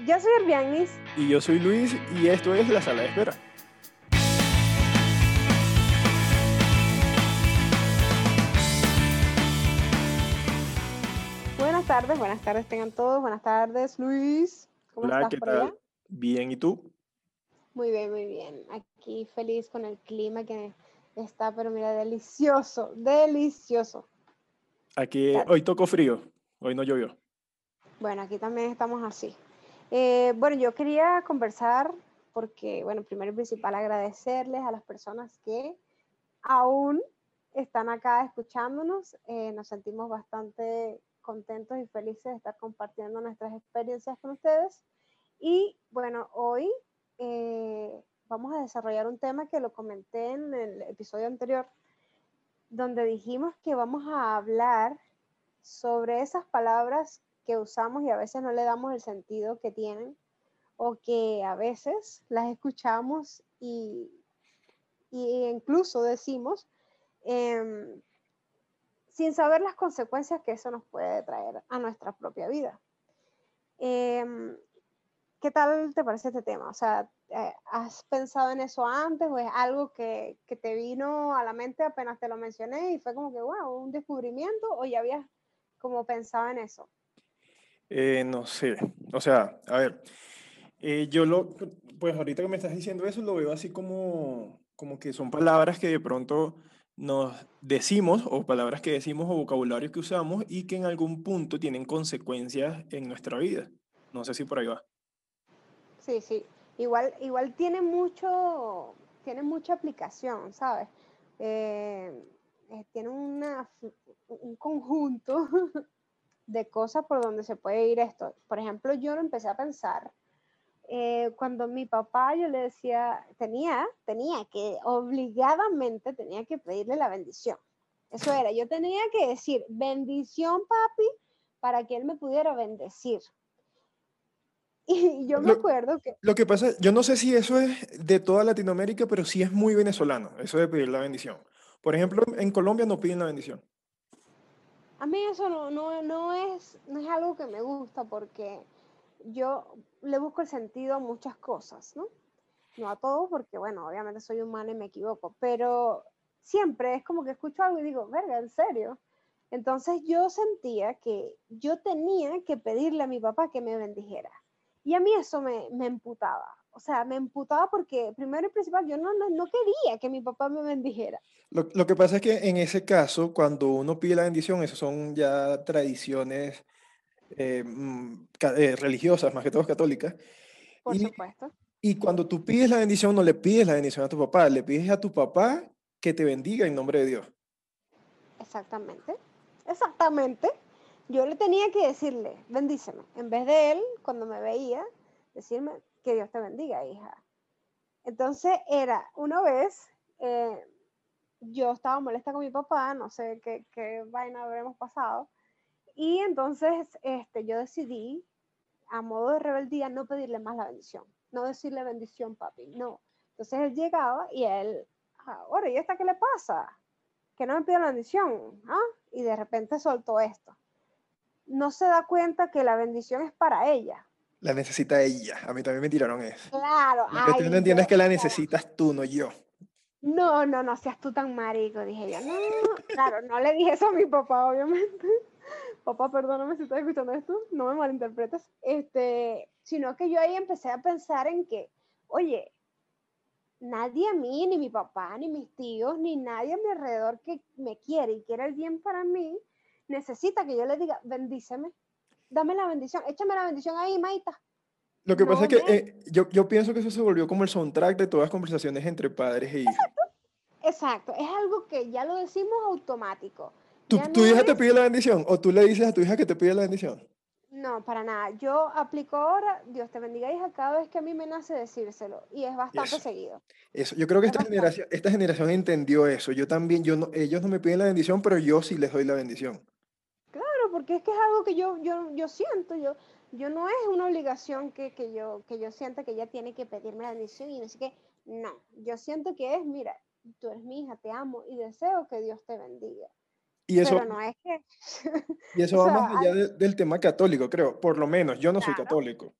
Yo soy Herbianis. Y yo soy Luis y esto es La Sala de Espera. Buenas tardes, buenas tardes tengan todos. Buenas tardes, Luis. ¿Cómo Hola, estás ¿qué por tal? allá? Bien, ¿y tú? Muy bien, muy bien. Aquí feliz con el clima que está, pero mira, delicioso, delicioso. Aquí hoy tocó frío, hoy no llovió. Bueno, aquí también estamos así. Eh, bueno, yo quería conversar porque, bueno, primero y principal agradecerles a las personas que aún están acá escuchándonos. Eh, nos sentimos bastante contentos y felices de estar compartiendo nuestras experiencias con ustedes. Y bueno, hoy eh, vamos a desarrollar un tema que lo comenté en el episodio anterior, donde dijimos que vamos a hablar sobre esas palabras que usamos y a veces no le damos el sentido que tienen o que a veces las escuchamos y, y incluso decimos em, sin saber las consecuencias que eso nos puede traer a nuestra propia vida. Em, ¿Qué tal te parece este tema? O sea, eh, ¿has pensado en eso antes o es algo que, que te vino a la mente apenas te lo mencioné y fue como que, wow, un descubrimiento o ya habías como pensado en eso? Eh, no sé, o sea, a ver, eh, yo lo, pues ahorita que me estás diciendo eso, lo veo así como, como que son palabras que de pronto nos decimos, o palabras que decimos, o vocabulario que usamos, y que en algún punto tienen consecuencias en nuestra vida. No sé si por ahí va. Sí, sí. Igual, igual tiene mucho, tiene mucha aplicación, ¿sabes? Eh, tiene una, un conjunto de cosas por donde se puede ir esto. Por ejemplo, yo lo empecé a pensar eh, cuando mi papá yo le decía, tenía, tenía que, obligadamente tenía que pedirle la bendición. Eso era, yo tenía que decir, bendición, papi, para que él me pudiera bendecir. Y yo me Lo- acuerdo que, Lo que pasa, yo no sé si eso es de toda Latinoamérica, pero sí es muy venezolano, eso de pedir la bendición. Por ejemplo, en Colombia no piden la bendición. A mí eso no, no, no, es, no es algo que me gusta porque yo le busco el sentido a muchas cosas, ¿no? No a todo porque, bueno, obviamente soy humana y me equivoco, pero siempre es como que escucho algo y digo, verga, ¿en serio? Entonces yo sentía que yo tenía que pedirle a mi papá que me bendijera. Y a mí eso me, me emputaba. O sea, me emputaba porque, primero y principal, yo no, no, no quería que mi papá me bendijera. Lo, lo que pasa es que en ese caso, cuando uno pide la bendición, esas son ya tradiciones eh, mm, eh, religiosas, más que todo católicas. Por Y, supuesto. y cuando tú pides la bendición, no le pides la bendición a tu papá, le pides a tu papá que te bendiga en nombre de Dios. Exactamente, exactamente. Yo le tenía que decirle, bendíceme, en vez de él, cuando me veía, decirme, que Dios te bendiga, hija. Entonces era, una vez, eh, yo estaba molesta con mi papá, no sé qué, qué vaina habremos pasado, y entonces este, yo decidí, a modo de rebeldía, no pedirle más la bendición, no decirle bendición, papi, no. Entonces él llegaba y él, "Ah, ahora, ¿y esta qué le pasa? que no me pide la bendición, ¿ah? Y de repente soltó esto. No se da cuenta que la bendición es para ella. La necesita ella. A mí también me tiraron eso. Claro, Lo que tú no ay, entiendes es que la necesitas tú, no yo. No, no, no seas tú tan marico, dije yo. No, claro, no le dije eso a mi papá, obviamente. Papá, perdóname si estás escuchando esto, no me malinterpretes. Este, sino que yo ahí empecé a pensar en que, oye, nadie a mí, ni mi papá, ni mis tíos, ni nadie a mi alrededor que me quiere y quiere el bien para mí, necesita que yo le diga, bendíceme, dame la bendición, échame la bendición ahí, Maita. Lo que pasa es que eh, yo, yo pienso que eso se volvió como el soundtrack de todas las conversaciones entre padres e hijos. Exacto, es algo que ya lo decimos automático. ¿Tu, tu hija te pide la bendición o tú le dices a tu hija que te pide la bendición? No, para nada. Yo aplico ahora, Dios te bendiga, hija, cada vez que a mí me nace decírselo. Y es bastante Eso. seguido. Eso, yo creo que Es esta generación, esta generación entendió eso. Yo también, yo no, ellos no me piden la bendición, pero yo sí les doy la bendición. Porque es que es algo que yo, yo, yo siento, yo, yo no es una obligación que, que yo, que yo sienta que ella tiene que pedirme la bendición y no sé qué. No, yo siento que es, mira, tú eres mi hija, te amo y deseo que Dios te bendiga. Y eso, Pero no es que... y eso o va sea, más allá de- del tema católico, creo. Por lo menos, yo no soy Claro. católico.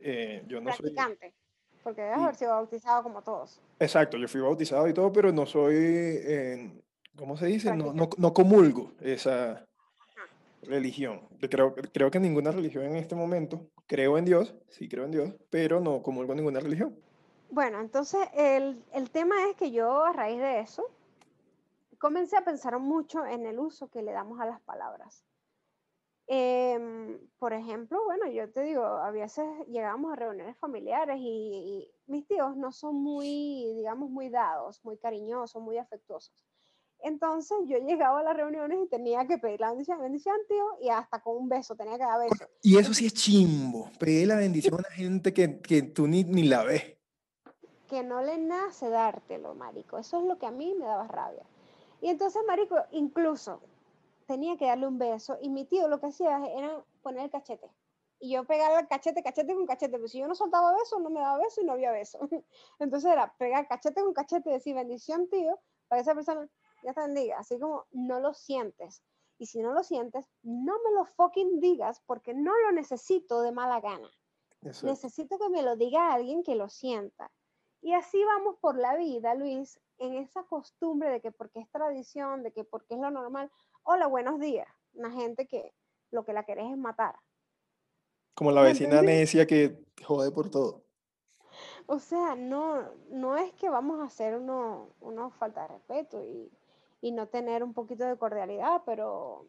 Eh, yo no Practicante. Porque debes haber sido bautizado como todos. Exacto, yo fui bautizado y todo, pero no soy, eh, ¿cómo se dice? No, no, no, comulgo esa religión. Creo, creo que ninguna religión en este momento, creo en Dios, sí creo en Dios, pero no comulgo ninguna religión. Bueno, entonces el, el tema es que yo a raíz de eso comencé a pensar mucho en el uso que le damos a las palabras. Em, por ejemplo, bueno, yo te digo, a veces llegamos a reuniones familiares y, mis tíos no son muy, digamos, muy dados, muy cariñosos, muy afectuosos. Entonces yo llegaba a las reuniones y tenía que pedir la bendición, bendición tío, y hasta con un beso, tenía que dar beso. Y eso sí es chimbo, pedir la bendición a una gente que, que tú ni, ni la ves. Que no le nace dártelo, marico. Eso es lo que a mí me daba rabia. Y entonces, marico, incluso tenía que darle un beso y mi tío lo que hacía era poner el cachete. Y yo pegaba el cachete, cachete con cachete, pero si yo no soltaba beso, no me daba beso y no había beso. Entonces era pegar cachete con cachete y decir bendición, tío, para esa persona ya te bendiga. Así como no lo sientes. Y si no lo sientes, no me lo fucking digas porque no lo necesito de mala gana. Necesito que me lo diga alguien que lo sienta. Y así vamos por la vida, Luis, en esa costumbre de que porque es tradición, de que porque es lo normal, hola, buenos días. Una gente que lo que la querés es matar. Como la vecina necia que jode por todo. O sea, no, no es que vamos a hacer uno, uno falta de respeto y, y, no tener un poquito de cordialidad, pero...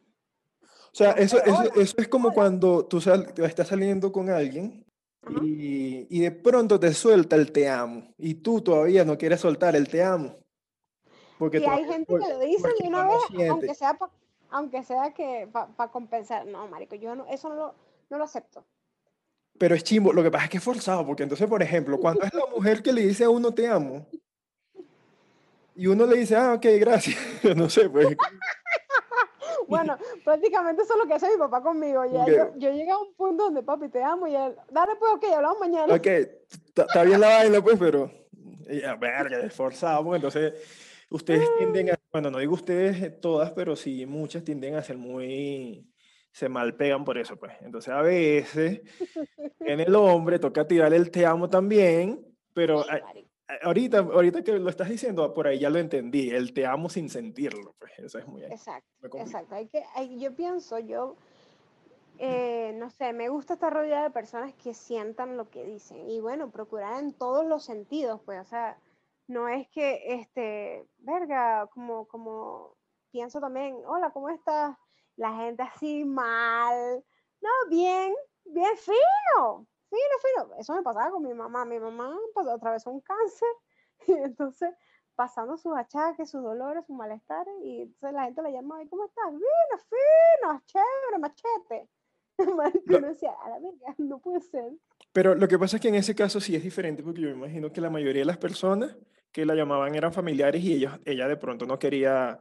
O sea, eso, eso, eso, es como cuando tú sal, estás saliendo con alguien y, y, de pronto te suelta el te amo y tú todavía no quieres soltar el te amo. Porque y hay gente que lo dice de una vez, aunque sea aunque sea que para compensar. No, marico, yo no, eso no lo, no lo acepto. Pero es chimbo, lo que pasa es que es forzado, porque entonces, por ejemplo, cuando es la mujer que le dice a uno te amo, y uno le dice, ah, ok, gracias, no sé, pues. bueno, prácticamente eso es lo que hace mi papá conmigo. Ya yo, yo, llegué a un punto donde papi te amo y él, dale pues, ok, hablamos mañana. Ok, está bien la vaina, pues, pero, ya, verga, es forzado, pues, entonces Ustedes tienden a, bueno, no digo ustedes eh, todas, pero sí muchas tienden a ser muy, se malpegan por eso, pues. Entonces a veces en el hombre toca tirarle el te amo también, pero ahorita, ahorita que lo estás diciendo, por ahí ya lo entendí, el te amo sin sentirlo, pues eso es muy... Exacto, exacto. Hay que, yo pienso, yo, eh, no sé, me gusta estar rodeada de personas que sientan lo que dicen y bueno, procurar en todos los sentidos, pues, o sea no es que, este, verga, como, como pienso también, hola, ¿cómo estás? La gente así mal. No, bien, bien fino, fino, fino. Eso me pasaba con mi mamá. Mi mamá pasó, atravesó un cáncer y entonces pasando sus achaques, sus dolores, sus malestares, y entonces la gente le llamaba, ¿cómo estás? Fino, fino, chévere, machete. no. decía, a la verga, no puede ser. Pero lo que pasa es que en ese caso sí es diferente, porque yo me imagino que la mayoría de las personas que la llamaban eran familiares y ellos, ella de pronto no quería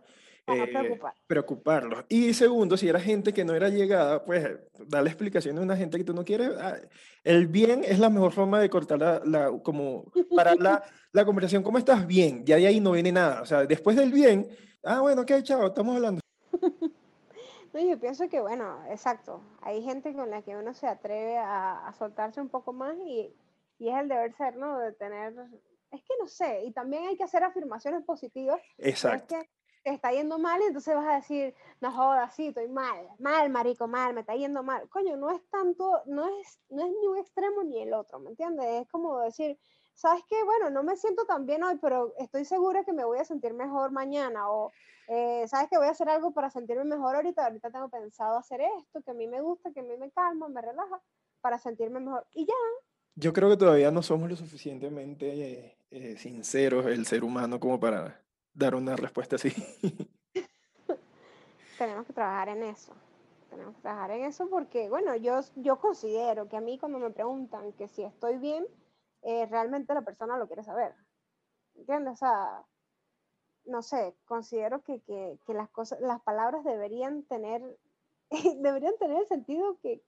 eh, preocuparlos. Y segundo, si era gente que no era llegada, pues darle explicaciones a una gente que tú no quieres. Ah, el bien es la mejor forma de cortar la, como, para la, la conversación. ¿Cómo estás? Bien. Ya de ahí no viene nada. O sea, después del bien, ah, bueno, ok, chao, estamos hablando. No, yo pienso que, bueno, exacto. Hay gente con la que uno se atreve a, a soltarse un poco más y, y, es el deber ser, ¿no? De tener es que no sé, y también hay que hacer afirmaciones positivas. Exacto. Es que está yendo mal entonces vas a decir, no jodas, sí, estoy mal, mal, marico, mal, me está yendo mal. Coño, no es tanto, no es, no es ni un extremo ni el otro, ¿me entiendes? Es como decir, ¿sabes qué? Bueno, no me siento tan bien hoy, pero estoy segura que me voy a sentir mejor mañana. O, eh, ¿sabes que Voy a hacer algo para sentirme mejor ahorita. Ahorita tengo pensado hacer esto, que a mí me gusta, que a mí me calma, me relaja, para sentirme mejor. Y ya, yo creo que todavía no somos lo suficientemente eh, sinceros el ser humano como para dar una respuesta así. Tenemos que trabajar en eso. Tenemos que trabajar en eso porque, bueno, yo, yo considero que a mí cuando me preguntan que si estoy bien, eh, realmente la persona lo quiere saber. ¿Entiendes? O sea, no sé, considero que, que, que las cosas, las palabras deberían tener, deberían tener el sentido que,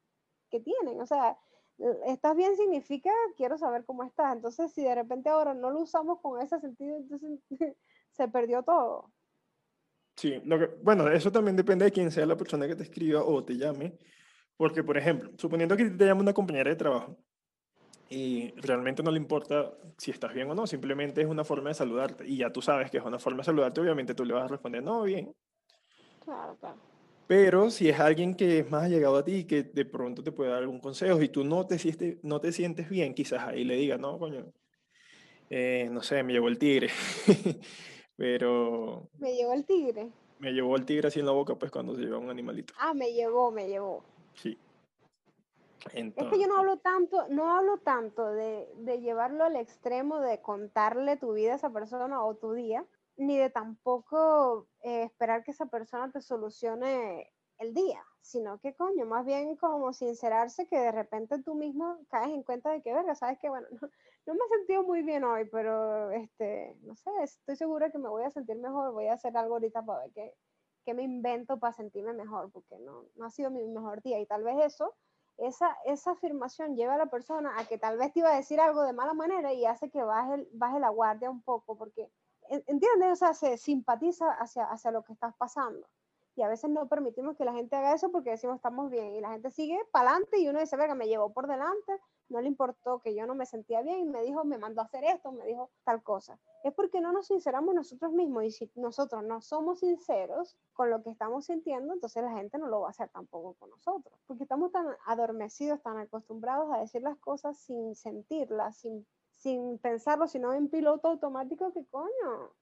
que tienen. O sea, estás bien significa quiero saber cómo estás. Entonces, si de repente ahora no lo usamos con ese sentido, entonces se perdió todo. Sí, lo que, bueno, eso también depende de quién sea la persona que te escriba o te llame. Porque, por ejemplo, suponiendo que te llama una compañera de trabajo y realmente no le importa si estás bien o no, simplemente es una forma de saludarte y ya tú sabes que es una forma de saludarte, obviamente tú le vas a responder, no, bien. Claro, claro. Pero si es alguien que es más allegado a ti que de pronto te puede dar algún consejo y tú no te sientes, no te sientes bien, quizás ahí le digas, no, coño, eh, no sé, me llevó el tigre. Pero... Me llevó el tigre. Me llevó el tigre así en la boca, pues cuando se lleva un animalito. Ah, me llevó, me llevó. Sí. Es que yo no hablo tanto, no hablo tanto de, de, llevarlo al extremo de contarle tu vida a esa persona o tu día, ni de tampoco eh, esperar que esa persona te solucione el día, sino que coño, más bien como sincerarse que de repente tú mismo caes en cuenta de que, verga, sabes que, bueno, no, no, me he sentido muy bien hoy, pero, este, no sé, estoy segura que me voy a sentir mejor, voy a hacer algo ahorita para ver qué, qué me invento para sentirme mejor, porque no, no ha sido mi mejor día y tal vez eso esa, esa afirmación lleva a la persona a que tal vez te iba a decir algo de mala manera y hace que baje, baje la guardia un poco, porque, ¿entiendes? O sea, se simpatiza hacia, hacia lo que estás pasando. Y a veces no permitimos que la gente haga eso porque decimos estamos bien y la gente sigue para adelante y uno dice, venga, me llevó por delante, no le importó que yo no me sentía bien y me dijo, me mandó a hacer esto, me dijo tal cosa. Es porque no nos sinceramos nosotros mismos y si nosotros no somos sinceros con lo que estamos sintiendo, entonces la gente no lo va a hacer tampoco con nosotros, porque estamos tan adormecidos, tan acostumbrados a decir las cosas sin sentirlas, sin, sin pensarlo, sino en piloto automático, que coño,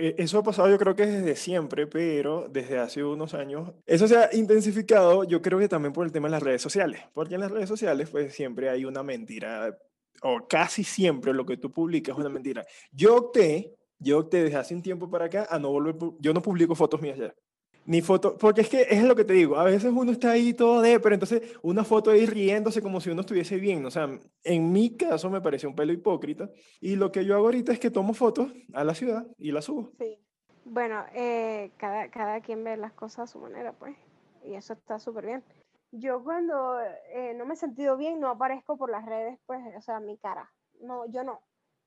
eso ha pasado yo creo que desde siempre, pero desde hace unos años eso se ha intensificado, yo creo que también por el tema de las redes sociales, porque en las redes sociales pues siempre hay una mentira, o casi siempre lo que tú publicas es una mentira. Yo opté, yo opté desde hace un tiempo para acá a no volver, yo no publico fotos mías ya. Ni foto, porque es que es lo que te digo, a veces uno está ahí todo de, pero entonces una foto ahí riéndose como si uno estuviese bien, o sea, en mi caso me parece un pelo hipócrita y lo que yo hago ahorita es que tomo fotos a la ciudad y las subo. Sí, bueno, eh, cada, cada quien ve las cosas a su manera, pues, y eso está súper bien. Yo cuando eh, no me he sentido bien no aparezco por las redes, pues, o sea, mi cara, no, yo no,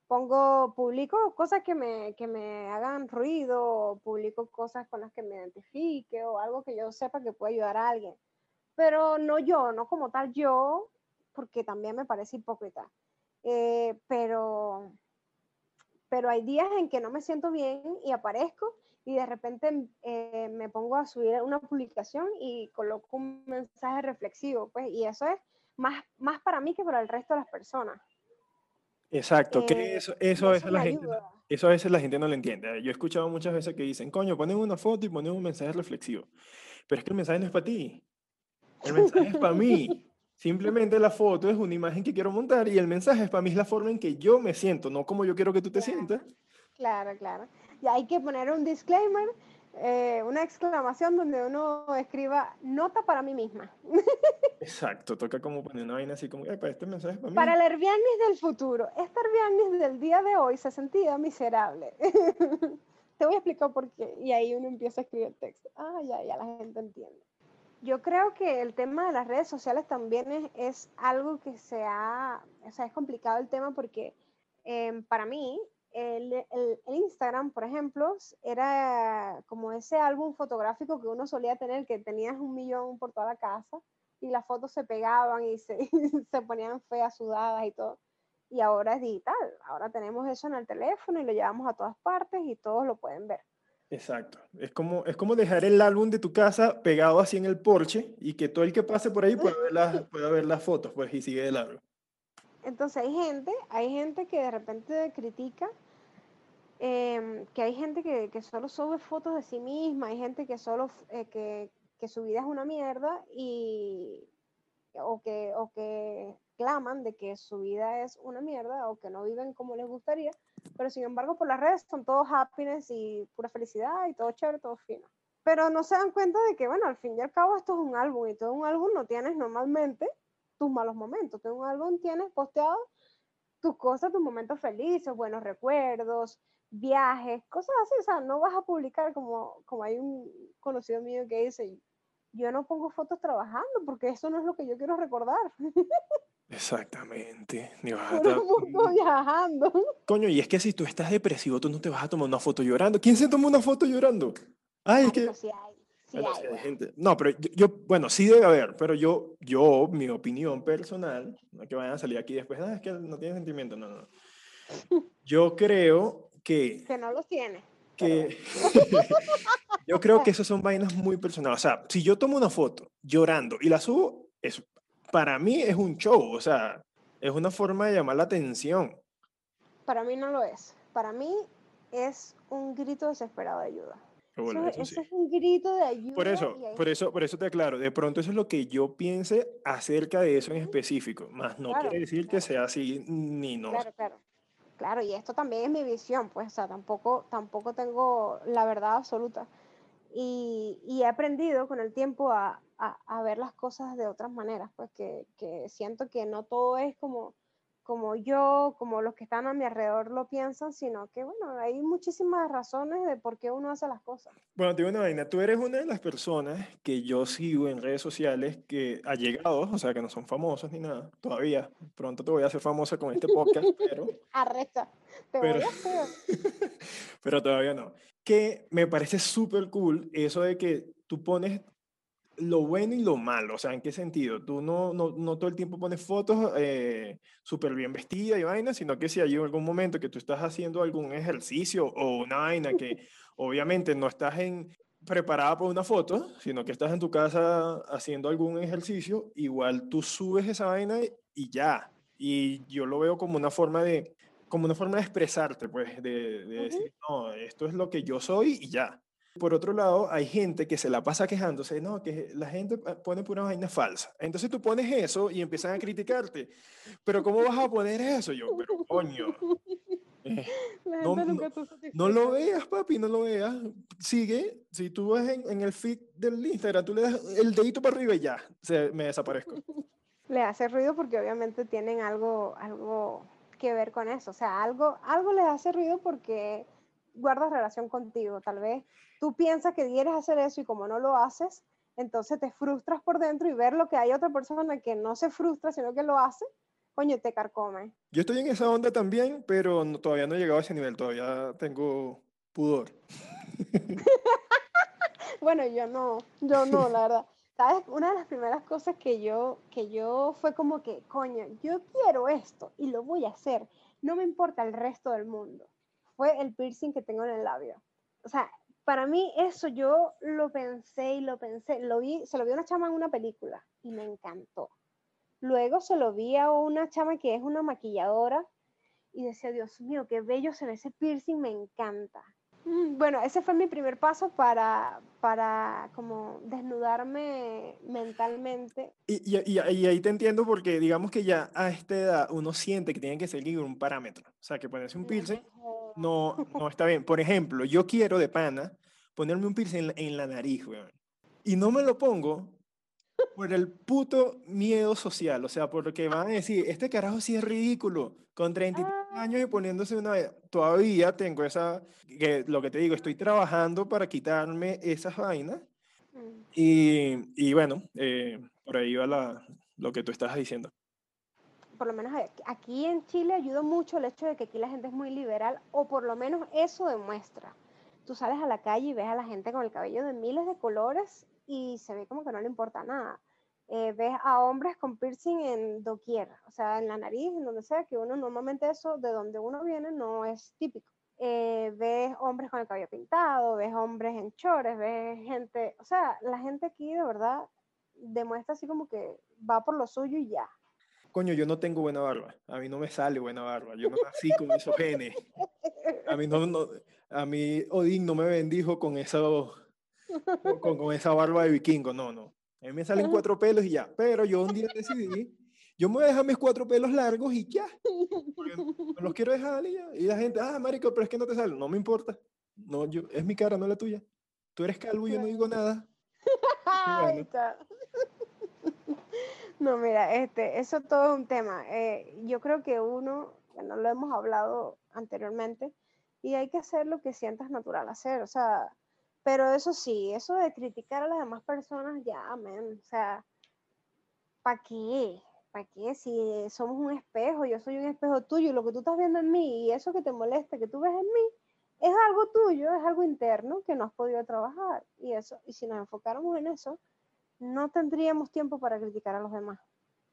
pongo, publico cosas que me, que me hagan ruido, publico cosas con las que me identifique o algo que yo sepa que puede ayudar a alguien. Pero no yo, no como tal yo, porque también me parece hipócrita. Eh, pero, pero hay días en que no me siento bien y aparezco y de repente eh, me pongo a subir una publicación y coloco un mensaje reflexivo, pues, y eso es más, más para mí que para el resto de las personas. Exacto, que eh, eso, eso, a veces la gente, eso a veces la gente no lo entiende. Yo he escuchado muchas veces que dicen, coño, ponen una foto y ponen un mensaje reflexivo. Pero es que el mensaje no es para ti. El mensaje es para mí. Simplemente la foto es una imagen que quiero montar y el mensaje es para mí es la forma en que yo me siento, no como yo quiero que tú te sientas. Claro, claro. Y hay que poner un disclaimer eh, una exclamación donde uno escriba nota para mí misma. Exacto, toca como poner una vaina así como, para este mensaje para mí. Para el Herbianis del futuro, este Herbianis del día de hoy se sentía miserable. Te voy a explicar por qué. Y ahí uno empieza a escribir texto. Ah, ya, ya la gente entiende. Yo creo que el tema de las redes sociales también es, es algo que se ha, o sea, es complicado el tema porque eh, para mí el, el, Instagram, por ejemplo, era como ese álbum fotográfico que uno solía tener, que tenías un millón por toda la casa y las fotos se pegaban y se, se ponían feas, sudadas y todo. Y ahora es digital, ahora tenemos eso en el teléfono y lo llevamos a todas partes y todos lo pueden ver. Exacto. Es como, es como dejar el álbum de tu casa pegado así en el porche y que todo el que pase por ahí pueda ver las, pueda ver las fotos pues, y sigue el álbum. Entonces hay gente, hay gente que de repente critica Em, que hay gente que, que, solo sube fotos de sí misma, hay gente que solo, eh, que, que, su vida es una mierda y, o que, o que claman de que su vida es una mierda o que no viven como les gustaría, pero sin embargo por las redes son todos happiness y pura felicidad y todo chévere, todo fino. Pero no se dan cuenta de que, bueno, al fin y al cabo esto es un álbum y todo un álbum no tienes normalmente tus malos momentos, todo un álbum tienes posteado tus cosas, tus momentos felices, buenos recuerdos, viajes, cosas así, o sea, no vas a publicar como, como hay un conocido mío que dice, yo no pongo fotos trabajando porque eso no es lo que yo quiero recordar. Exactamente. Ni vas a viajando. Coño, y es que si tú estás depresivo, tú no te vas a tomar una foto llorando. ¿Quién se toma una foto llorando? Ay, es que... Sí hay, gente. No, pero yo, bueno, sí debe haber, pero yo, yo, mi opinión personal, no que vayan a salir aquí después, ah, es que no tiene sentimiento, no, no. Yo creo que... Que no los tiene. Que, yo creo que esas son vainas muy personales. O sea, si yo tomo una foto llorando y la subo, es, para mí es un show, o sea, es una forma de llamar la atención. Para mí no lo es. Para mí es un grito desesperado de ayuda. eso, es un grito de ayuda. Por eso, por eso, por eso te aclaro. De pronto eso es lo que yo piense acerca de eso en específico. Más no quiere decir que sea así ni no. Claro, claro. Claro, y esto también es mi visión, pues, o sea, tampoco, tampoco tengo la verdad absoluta. Y, he aprendido con el tiempo a, ver las cosas de otras maneras, pues que siento que no todo es como como yo, como los que están a mi alrededor lo piensan, sino que, bueno, hay muchísimas razones de por qué uno hace las cosas. Bueno, te digo una vaina, tú eres una de las personas que yo sigo en redes sociales que ha llegado, o sea, que no son famosas ni nada, todavía. Pronto te voy a hacer famosa con este podcast, pero... Arrecha, te pero, voy a hacer. pero todavía no. Que me parece súper cool eso de que tú pones lo bueno y lo malo, o sea, ¿en qué sentido? Tú no, no, no todo el tiempo pones fotos eh, súper bien vestida y vaina, sino que si hay algún momento que tú estás haciendo algún ejercicio o una vaina que obviamente no estás en, preparada para una foto, sino que estás en tu casa haciendo algún ejercicio, igual tú subes esa vaina y ya. Y yo lo veo como una forma de, como una forma de expresarte, pues, de, de decir, no, esto es lo que yo soy y ya. Por otro lado, hay gente que se la pasa quejándose, no, que la gente pone pura vaina falsa. Entonces tú pones eso y empiezan a criticarte. Pero ¿cómo vas a poner eso? Yo, pero coño. Eh, no, no, lo veas, papi, no lo veas. Sigue. Si tú ves en, el feed del Instagram, tú le das el dedito para arriba y ya, se, me desaparezco. Le hace ruido porque obviamente tienen algo, algo que ver con eso. O sea, algo, algo les hace ruido porque guardas relación contigo. Tal vez tú piensas que quieres hacer eso y como no lo haces, entonces te frustras por dentro y ver lo que hay otra persona que no se frustra, sino que lo hace, coño, te carcome. Yo estoy en esa onda también, pero todavía no he llegado a ese nivel, todavía tengo pudor. bueno, yo no, yo no, la verdad. ¿Sabes? Una de las primeras cosas que yo, que yo fue como que, coño, yo quiero esto y lo voy a hacer. No me importa el resto del mundo fue el piercing que tengo en el labio. O sea, para mí eso yo lo pensé y lo pensé, lo vi, se lo vi a una chama en una película y me encantó. Luego se lo vi a una chama que es una maquilladora y decía, Dios mío, qué bello se ese piercing, me encanta. Mm, bueno, ese fue mi primer paso para, para como desnudarme mentalmente. Y, y, y, ahí te entiendo porque digamos que ya a esta edad uno siente que tiene que seguir un parámetro. O sea, que ponerse un piercing no, no está bien. Por ejemplo, yo quiero de pana ponerme un piercing en la, nariz, weón. Y no me lo pongo por el puto miedo social. O sea, porque van a decir, este carajo sí es ridículo. Con 33 ah. Años y poniéndose una... Todavía tengo esa... Que, lo que te digo, estoy trabajando para quitarme esas vainas. Mm. Y, y bueno, eh, por ahí va la, lo que tú estás diciendo por lo menos aquí en Chile ayuda mucho el hecho de que aquí la gente es muy liberal, o por lo menos eso demuestra. Tú sales a la calle y ves a la gente con el cabello de miles de colores y se ve como que no le importa nada. Eh, ves a hombres con piercing en doquier, o sea, en la nariz, en donde sea, que uno normalmente eso de donde uno viene no es típico. Eh, ves hombres con el cabello pintado, ves hombres en chores, ves gente, o sea, la gente aquí de verdad demuestra así como que va por lo suyo y ya coño, yo no tengo buena barba, a mí no me sale buena barba, yo no nací con esos genes. A mí, no, no, a mí Odín no me bendijo con, eso, con, con, esa barba de vikingo, no, no. A mí me salen cuatro pelos y ya, pero yo un día decidí, yo me voy a dejar mis cuatro pelos largos y ya, no los quiero dejar y ya. Y la gente, ah, marico, pero es que no te sale, no me importa, no, yo, es mi cara, no la tuya. Tú eres calvo y yo no digo nada. No, mira, este, eso todo es un tema. Eh, yo creo que uno, bueno, lo hemos hablado anteriormente, y hay que hacer lo que sientas natural hacer, o sea, pero eso sí, eso de criticar a las demás personas, ya, amén, o sea, ¿para qué? ¿Para qué? Si somos un espejo, yo soy un espejo tuyo, lo que tú estás viendo en mí y eso que te molesta, que tú ves en mí, es algo tuyo, es algo interno que no has podido trabajar. Y, eso, y si nos enfocáramos en eso, no tendríamos tiempo para criticar a los demás.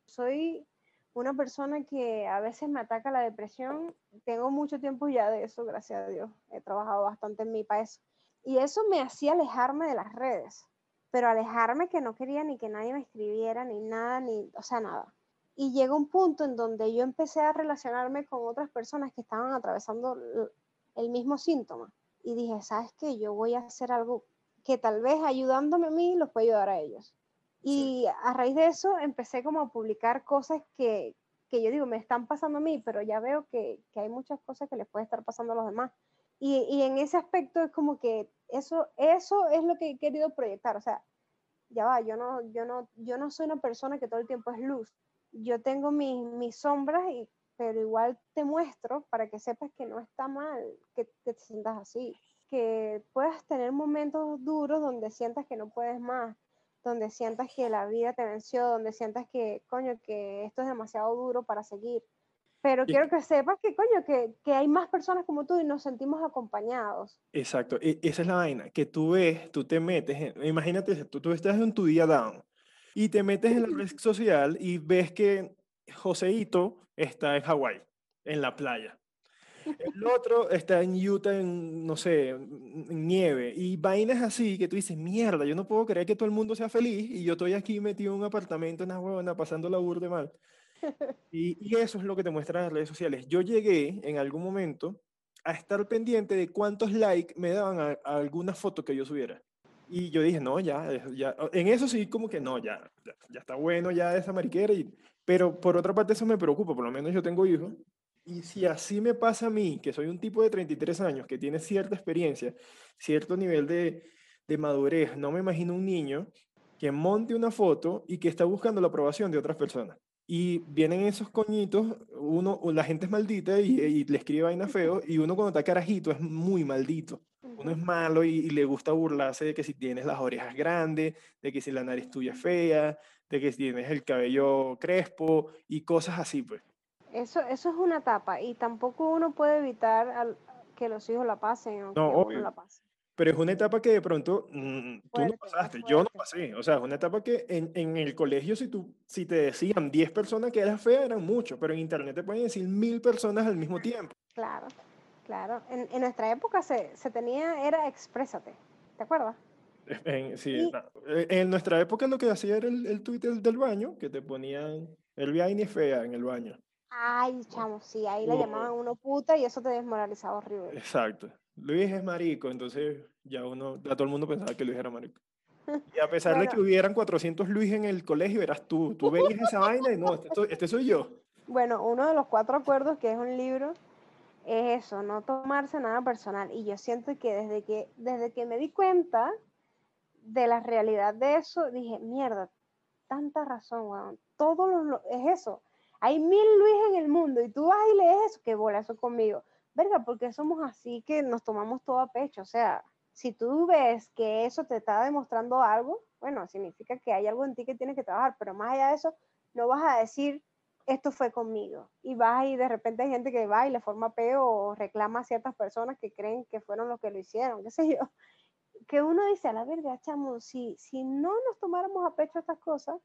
Soy una persona que a veces me ataca la depresión. Tengo mucho tiempo ya de eso, gracias a Dios. He trabajado bastante en mi país. Y eso me hacía alejarme de las redes. Pero alejarme que no quería ni que nadie me escribiera, ni nada, ni, o sea, nada. Y llegó un punto en donde yo empecé a relacionarme con otras personas que estaban atravesando el mismo síntoma. Y dije, ¿sabes qué? Yo voy a hacer algo que tal vez ayudándome a mí los pueda ayudar a ellos. Y a raíz de eso empecé como a publicar cosas que, que, yo digo, me están pasando a mí, pero ya veo que, que, hay muchas cosas que les puede estar pasando a los demás. Y, y, en ese aspecto es como que eso, eso es lo que he querido proyectar. O sea, ya va, yo no, yo no, yo no soy una persona que todo el tiempo es luz. Yo tengo mis, mis sombras, y, pero igual te muestro para que sepas que no está mal que, te sientas así. Que puedas tener momentos duros donde sientas que no puedes más, donde sientas que la vida te venció, donde sientas que, coño, que esto es demasiado duro para seguir. Pero quiero que sepas que, coño, que, que, hay más personas como tú y nos sentimos acompañados. Exacto, e, esa es la vaina, que tú ves, tú te metes, imagínate, tú, tú estás en tu día down y te metes en la red social y ves que Joseito está en Hawái, en la playa. El otro está en Utah, en, no sé, en nieve. Y vainas así que tú dices, mierda, yo no puedo creer que todo el mundo sea feliz y yo estoy aquí metido en un apartamento en la huevona pasando la burde mal. Y, y, eso es lo que te muestran las redes sociales. Yo llegué en algún momento a estar pendiente de cuántos likes me daban a, a alguna foto que yo subiera. Y yo dije, no, ya, ya, en eso sí como que no, ya, ya, ya está bueno ya esa mariquera. Y, pero por otra parte eso me preocupa, por lo menos yo tengo hijos y si así me pasa a mí, que soy un tipo de 33 años, que tiene cierta experiencia, cierto nivel de, de madurez, no me imagino un niño que monte una foto y que está buscando la aprobación de otras personas. Y vienen esos coñitos, uno, la gente es maldita y, y le escribe vaina feo, y uno cuando está carajito es muy maldito. Uno es malo y, y, le gusta burlarse de que si tienes las orejas grandes, de que si la nariz tuya es fea, de que si tienes el cabello crespo y cosas así, pues. Eso, eso es una etapa y tampoco uno puede evitar al, que los hijos la pasen o no, que uno la pase. Pero es una etapa que de pronto mmm, tú fuerte, no pasaste, yo no pasé. O sea, es una etapa que en, en, el colegio, si, tú, si te decían 10 personas que eras fea, eran muchos, pero en internet te pueden decir mil personas al mismo tiempo. Claro, claro. En, en nuestra época se, se, tenía, era exprésate, ¿te acuerdas? En, sí, y, no. en nuestra época lo que hacía era el, el tweet del, baño, que te ponían el vaina fea en el baño. Ay, chamo, sí, ahí le llamaban uno puta y eso te desmoralizaba horrible. Exacto. Luis es marico, entonces ya uno, ya todo el mundo pensaba que Luis era marico. Y a pesar bueno, de que hubieran 400 Luis en el colegio, eras tú, tú veías esa vaina y no, este soy, este soy yo. Bueno, uno de los cuatro acuerdos, que es un libro, es eso, no tomarse nada personal. Y yo siento que desde que, desde que me di cuenta de la realidad de eso, dije, mierda, tanta razón, weón. Todo lo, es eso hay mil Luis en el mundo y tú vas y lees eso, que bola eso conmigo. Verga, porque somos así que nos tomamos todo a pecho. O sea, si tú ves que eso te está demostrando algo, bueno, significa que hay algo en ti que tienes que trabajar, pero más allá de eso, no vas a decir, esto fue conmigo. Y vas y de repente hay gente que va y le forma peo o reclama a ciertas personas que creen que fueron los que lo hicieron, qué sé yo. Que uno dice, a la verga, chamo, si, si no nos tomáramos a pecho estas cosas,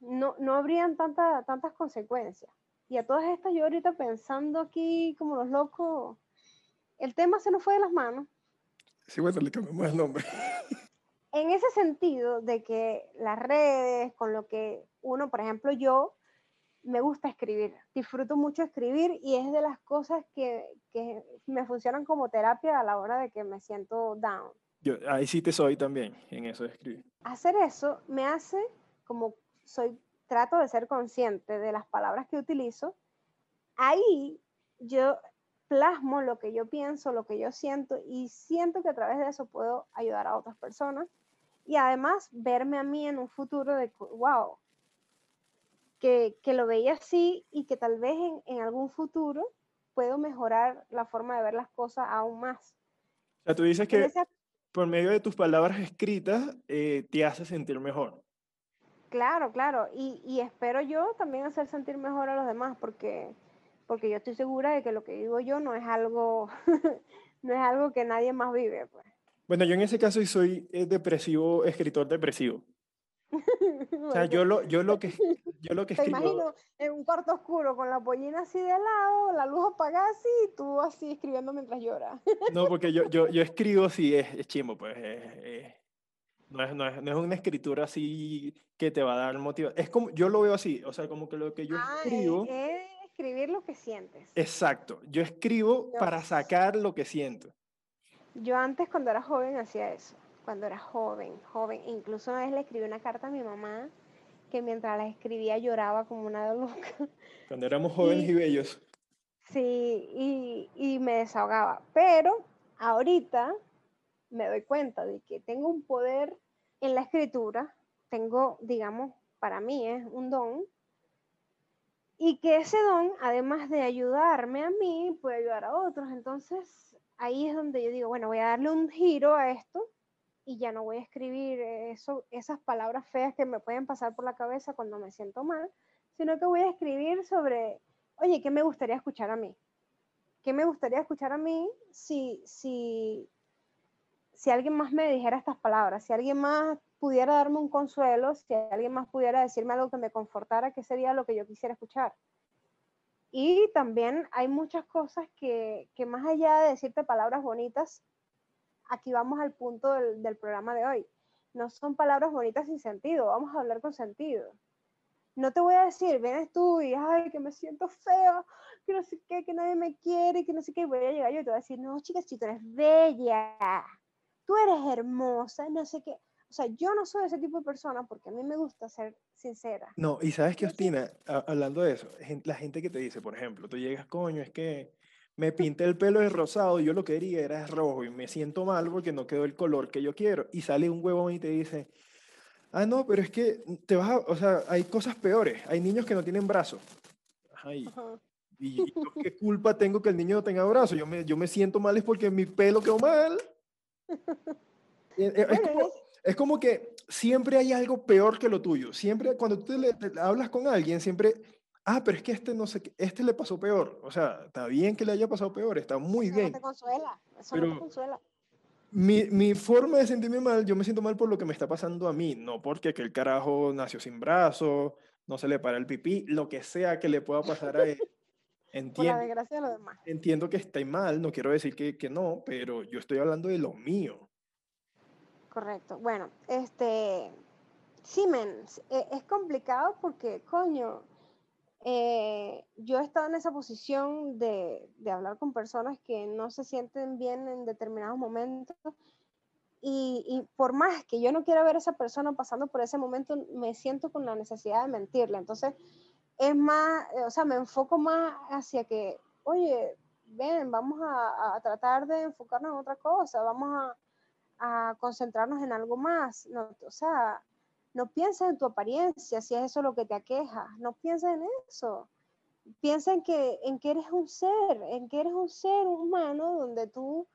no, no habrían tanta, tantas consecuencias. Y a todas estas, yo ahorita pensando aquí como los locos, el tema se nos fue de las manos. Sí, bueno, le cambiamos el nombre. En ese sentido de que las redes, con lo que uno, por ejemplo, yo, me gusta escribir, disfruto mucho escribir y es de las cosas que, que me funcionan como terapia a la hora de que me siento down. Yo, ahí sí te soy también en eso de escribir. Hacer eso me hace como soy, trato de ser consciente de las palabras que utilizo, ahí yo plasmo lo que yo pienso, lo que yo siento y siento que a través de eso puedo ayudar a otras personas y además verme a mí en un futuro de, wow, que, que lo veía así y que tal vez en, en, algún futuro puedo mejorar la forma de ver las cosas aún más. O sea, tú dices que por medio de tus palabras escritas eh, te hace sentir mejor. Claro, claro. Y, y, espero yo también hacer sentir mejor a los demás, porque porque yo estoy segura de que lo que digo yo no es algo, no es algo que nadie más vive. Pues. Bueno, yo en ese caso soy eh, depresivo, escritor depresivo. o sea, yo lo, yo lo que, yo lo que Te imagino en un cuarto oscuro con la pollina así de lado, la luz apagada así, y tú así escribiendo mientras lloras. no, porque yo, yo, yo escribo si es, es chimo, pues. No, es, no, es, no, es, una escritura así que te va a dar motivación. Es como, yo lo veo así, o sea, como que lo que yo ah, escribo... Es, escribir lo que sientes. Exacto, yo escribo para sacar lo que siento. Yo antes cuando era joven hacía eso, cuando era joven, joven. Incluso una vez le escribí una carta a mi mamá que mientras la escribía lloraba como una loca. Cuando éramos jóvenes y, bellos. Sí, y, y me desahogaba. Pero ahorita me doy cuenta de que tengo un poder en la escritura, tengo, digamos, para mí es un don, y que ese don, además de ayudarme a mí, puede ayudar a otros. Entonces, ahí es donde yo digo, bueno, voy a darle un giro a esto y ya no voy a escribir eso, esas palabras feas que me pueden pasar por la cabeza cuando me siento mal, sino que voy a escribir sobre, oye, ¿qué me gustaría escuchar a mí? ¿Qué me gustaría escuchar a mí si, si, si alguien más me dijera estas palabras? Si alguien más pudiera darme un consuelo, si alguien más pudiera decirme algo que me confortara, ¿qué sería lo que yo quisiera escuchar? Y también hay muchas cosas que, que más allá de decirte palabras bonitas, aquí vamos al punto del, del, programa de hoy. No son palabras bonitas sin sentido, vamos a hablar con sentido. No te voy a decir, vienes tú y, ay, que me siento feo, que no sé qué, que nadie me quiere, que no sé qué, voy a llegar yo y te voy a decir, no, chicas, si tú eres bella, tú eres hermosa, no sé qué. O sea, yo no soy ese tipo de persona porque a mí me gusta ser sincera. No, y sabes qué, Ostina, hablando de eso, la gente que te dice, por ejemplo, tú llegas, coño, es que me pinté el pelo de rosado y yo lo que quería era rojo y me siento mal porque no quedó el color que yo quiero. Y sale un huevón y te dice, ah, no, pero es que te vas a, o sea, hay cosas peores. Hay niños que no tienen brazos. Ay, y, y, qué culpa tengo que el niño no tenga brazos? Yo me, yo me siento mal es porque mi pelo quedó mal. Es, es, como, es como que siempre hay algo peor que lo tuyo. Siempre cuando tú le, te hablas con alguien, siempre, ah, pero es que este no sé, este le pasó peor. O sea, está bien que le haya pasado peor, está muy bien. No te consuela, eso pero no te consuela. Mi, mi, forma de sentirme mal, yo me siento mal por lo que me está pasando a mí, no porque aquel carajo nació sin brazo, no se le para el pipí, lo que sea que le pueda pasar a él. Entiendo, desgracia de los demás. entiendo que está mal, no quiero decir que, que no, pero yo estoy hablando de lo mío correcto. Bueno, este, Siemens, e, es complicado porque, coño, eh, yo he estado en esa posición de, de, hablar con personas que no se sienten bien en determinados momentos y, y, por más que yo no quiera ver a esa persona pasando por ese momento, me siento con la necesidad de mentirle. Entonces, es más, eh, o sea, me enfoco más hacia que, oye, ven, vamos a, a tratar de enfocarnos en otra cosa, vamos a a concentrarnos en algo más. No, o sea, no pienses en tu apariencia, si es eso lo que te aqueja, no pienses en eso. Piensa en que, en que eres un ser, en que eres un ser humano donde tú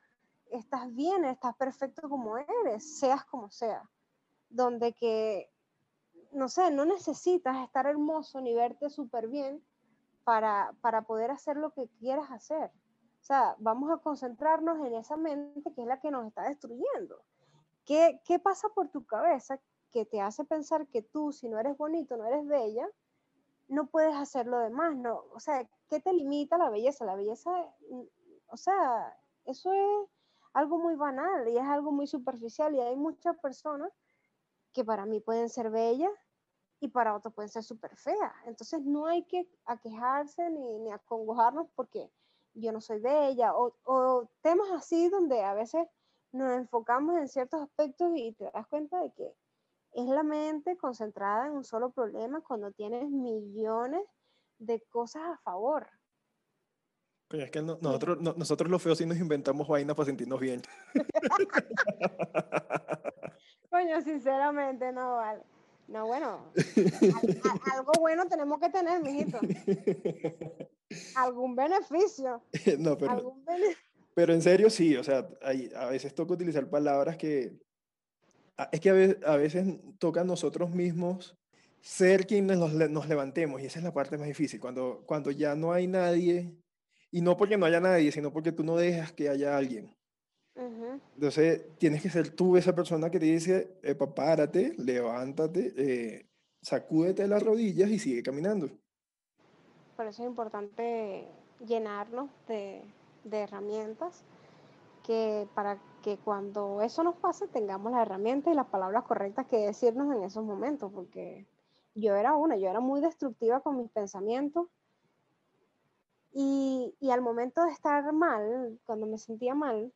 estás bien, estás perfecto como eres, seas como sea. Donde que, no sé, no necesitas estar hermoso ni verte súper bien para, para poder hacer lo que quieras hacer. O sea, vamos a concentrarnos en esa mente que es la que nos está destruyendo. ¿Qué, ¿Qué pasa por tu cabeza que te hace pensar que tú, si no eres bonito, no eres bella, no puedes hacer lo demás? No, o sea, ¿qué te limita la belleza? La belleza, o sea, eso es algo muy banal y es algo muy superficial y hay muchas personas que para mí pueden ser bellas y para otros pueden ser súper feas. Entonces no hay que aquejarse ni, ni acongojarnos porque yo no soy bella, o, o temas así donde a veces nos enfocamos en ciertos aspectos y te das cuenta de que es la mente concentrada en un solo problema cuando tienes millones de cosas a favor. Coño, es que no, nosotros, no, nosotros los feos sí nos inventamos vainas para sentirnos bien. Coño, sinceramente no vale. No, bueno, algo bueno tenemos que tener, mijito. Algún beneficio. no, pero, pero en serio sí, o sea, hay, a veces toca utilizar palabras que... Es que a veces, a veces toca a nosotros mismos ser quienes nos, nos, levantemos, y esa es la parte más difícil, cuando, cuando ya no hay nadie, y no porque no haya nadie, sino porque tú no dejas que haya alguien. Entonces, tienes que ser tú esa persona que te dice, Epa, párate, levántate, eh, sacúdete las rodillas y sigue caminando. Por eso es importante llenarnos de, de herramientas que para que cuando eso nos pase tengamos las herramientas y las palabras correctas que decirnos en esos momentos, porque yo era una, yo era muy destructiva con mis pensamientos y, y al momento de estar mal, cuando me sentía mal,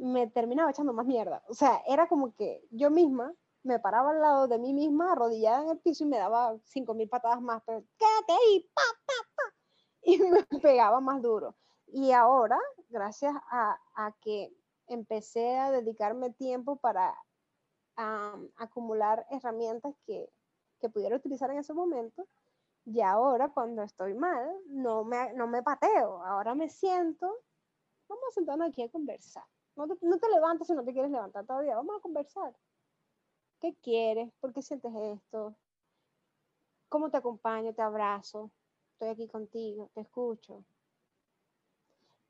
me terminaba echando más mierda. O sea, era como que yo misma me paraba al lado de mí misma, arrodillada en el piso y me daba cinco mil patadas más, pero quédate ahí, pa, pa, y me pegaba más duro. Y ahora, gracias a, a que empecé a dedicarme tiempo para acumular herramientas que, que, pudiera utilizar en ese momento, y ahora cuando estoy mal, no me, no me pateo, ahora me siento, vamos a sentarnos aquí a conversar. No te, no te levantes si no te quieres levantar todavía, vamos a conversar. ¿Qué quieres? ¿Por qué sientes esto? ¿Cómo te acompaño? Te abrazo. Estoy aquí contigo, te escucho.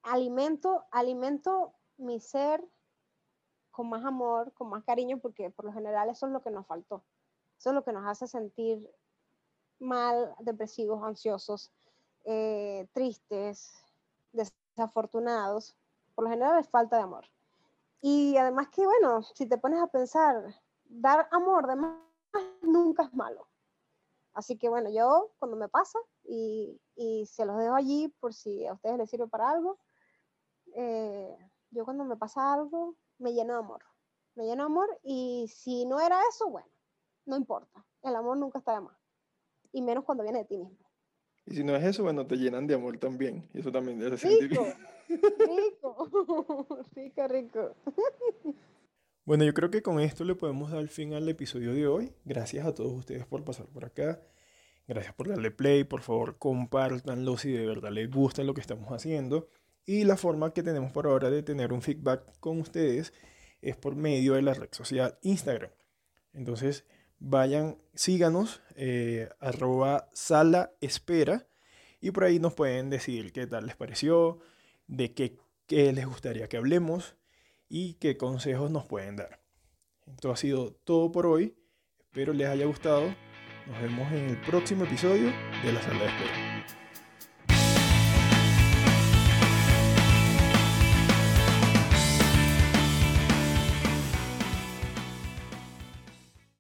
Alimento, alimento mi ser con más amor, con más cariño, porque por lo general eso es lo que nos faltó. Eso es lo que nos hace sentir mal, depresivos, ansiosos, eh, tristes, desafortunados. Por lo general es falta de amor. Y además que, bueno, si te pones a pensar, dar amor de más nunca es malo. Así que bueno, yo cuando me pasa y, y se los dejo allí por si a ustedes les sirve para algo, eh, yo cuando me pasa algo, me lleno de amor. Me lleno de amor y si no era eso, bueno, no importa. El amor nunca está de más. Y menos cuando viene de ti mismo. Y si no es eso, bueno, te llenan de amor también. Y eso también debe sentir rico, rico, rico, rico. Bueno, yo creo que con esto le podemos dar fin al episodio de hoy. Gracias a todos ustedes por pasar por acá. Gracias por darle play. Por favor, compártanlo si de verdad les gusta lo que estamos haciendo. Y la forma que tenemos por ahora de tener un feedback con ustedes es por medio de la red social Instagram. Entonces, vayan, síganos, eh, arroba sala espera, y por ahí nos pueden decir qué tal les pareció, de qué, qué les gustaría que hablemos y qué consejos nos pueden dar. Esto ha sido todo por hoy. Espero les haya gustado. Nos vemos en el próximo episodio de la sala de espera.